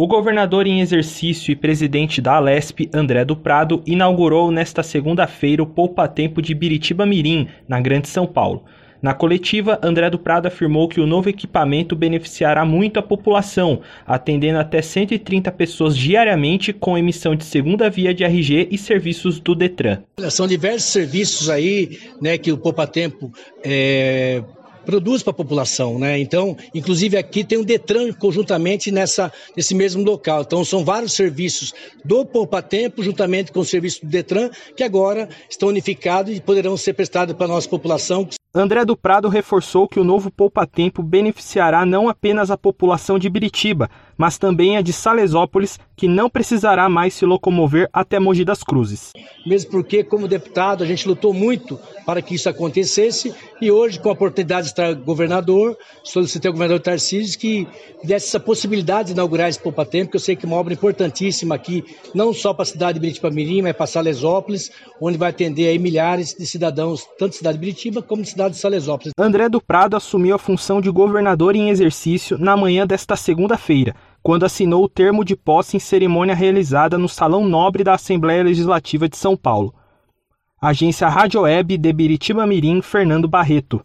O governador em exercício e presidente da Alesp, André do Prado, inaugurou nesta segunda-feira o Poupa Tempo de Biritiba Mirim, na Grande São Paulo. Na coletiva, André do Prado afirmou que o novo equipamento beneficiará muito a população, atendendo até 130 pessoas diariamente com emissão de segunda via de RG e serviços do Detran. São diversos serviços aí né, que o Poupa Tempo é, produz para a população, né? Então, inclusive aqui tem um Detran conjuntamente nessa, nesse mesmo local. Então, são vários serviços do Poupa Tempo, juntamente com o serviço do Detran, que agora estão unificados e poderão ser prestados para a nossa população. André do Prado reforçou que o novo Poupa Tempo beneficiará não apenas a população de Biritiba, mas também a de Salesópolis, que não precisará mais se locomover até Mogi das Cruzes. Mesmo porque, como deputado, a gente lutou muito para que isso acontecesse e hoje, com a oportunidade de estar governador, solicitei ao governador Tarcísio que desse essa possibilidade de inaugurar esse Poupa Tempo, que eu sei que é uma obra importantíssima aqui, não só para a cidade de Biritiba Mirim, mas para Salesópolis, onde vai atender aí milhares de cidadãos, tanto da cidade de Biritiba como da cidade de Salesópolis. André do Prado assumiu a função de governador em exercício na manhã desta segunda-feira, quando assinou o termo de posse em cerimônia realizada no Salão Nobre da Assembleia Legislativa de São Paulo. Agência Rádio Web de Biritiba Mirim, Fernando Barreto.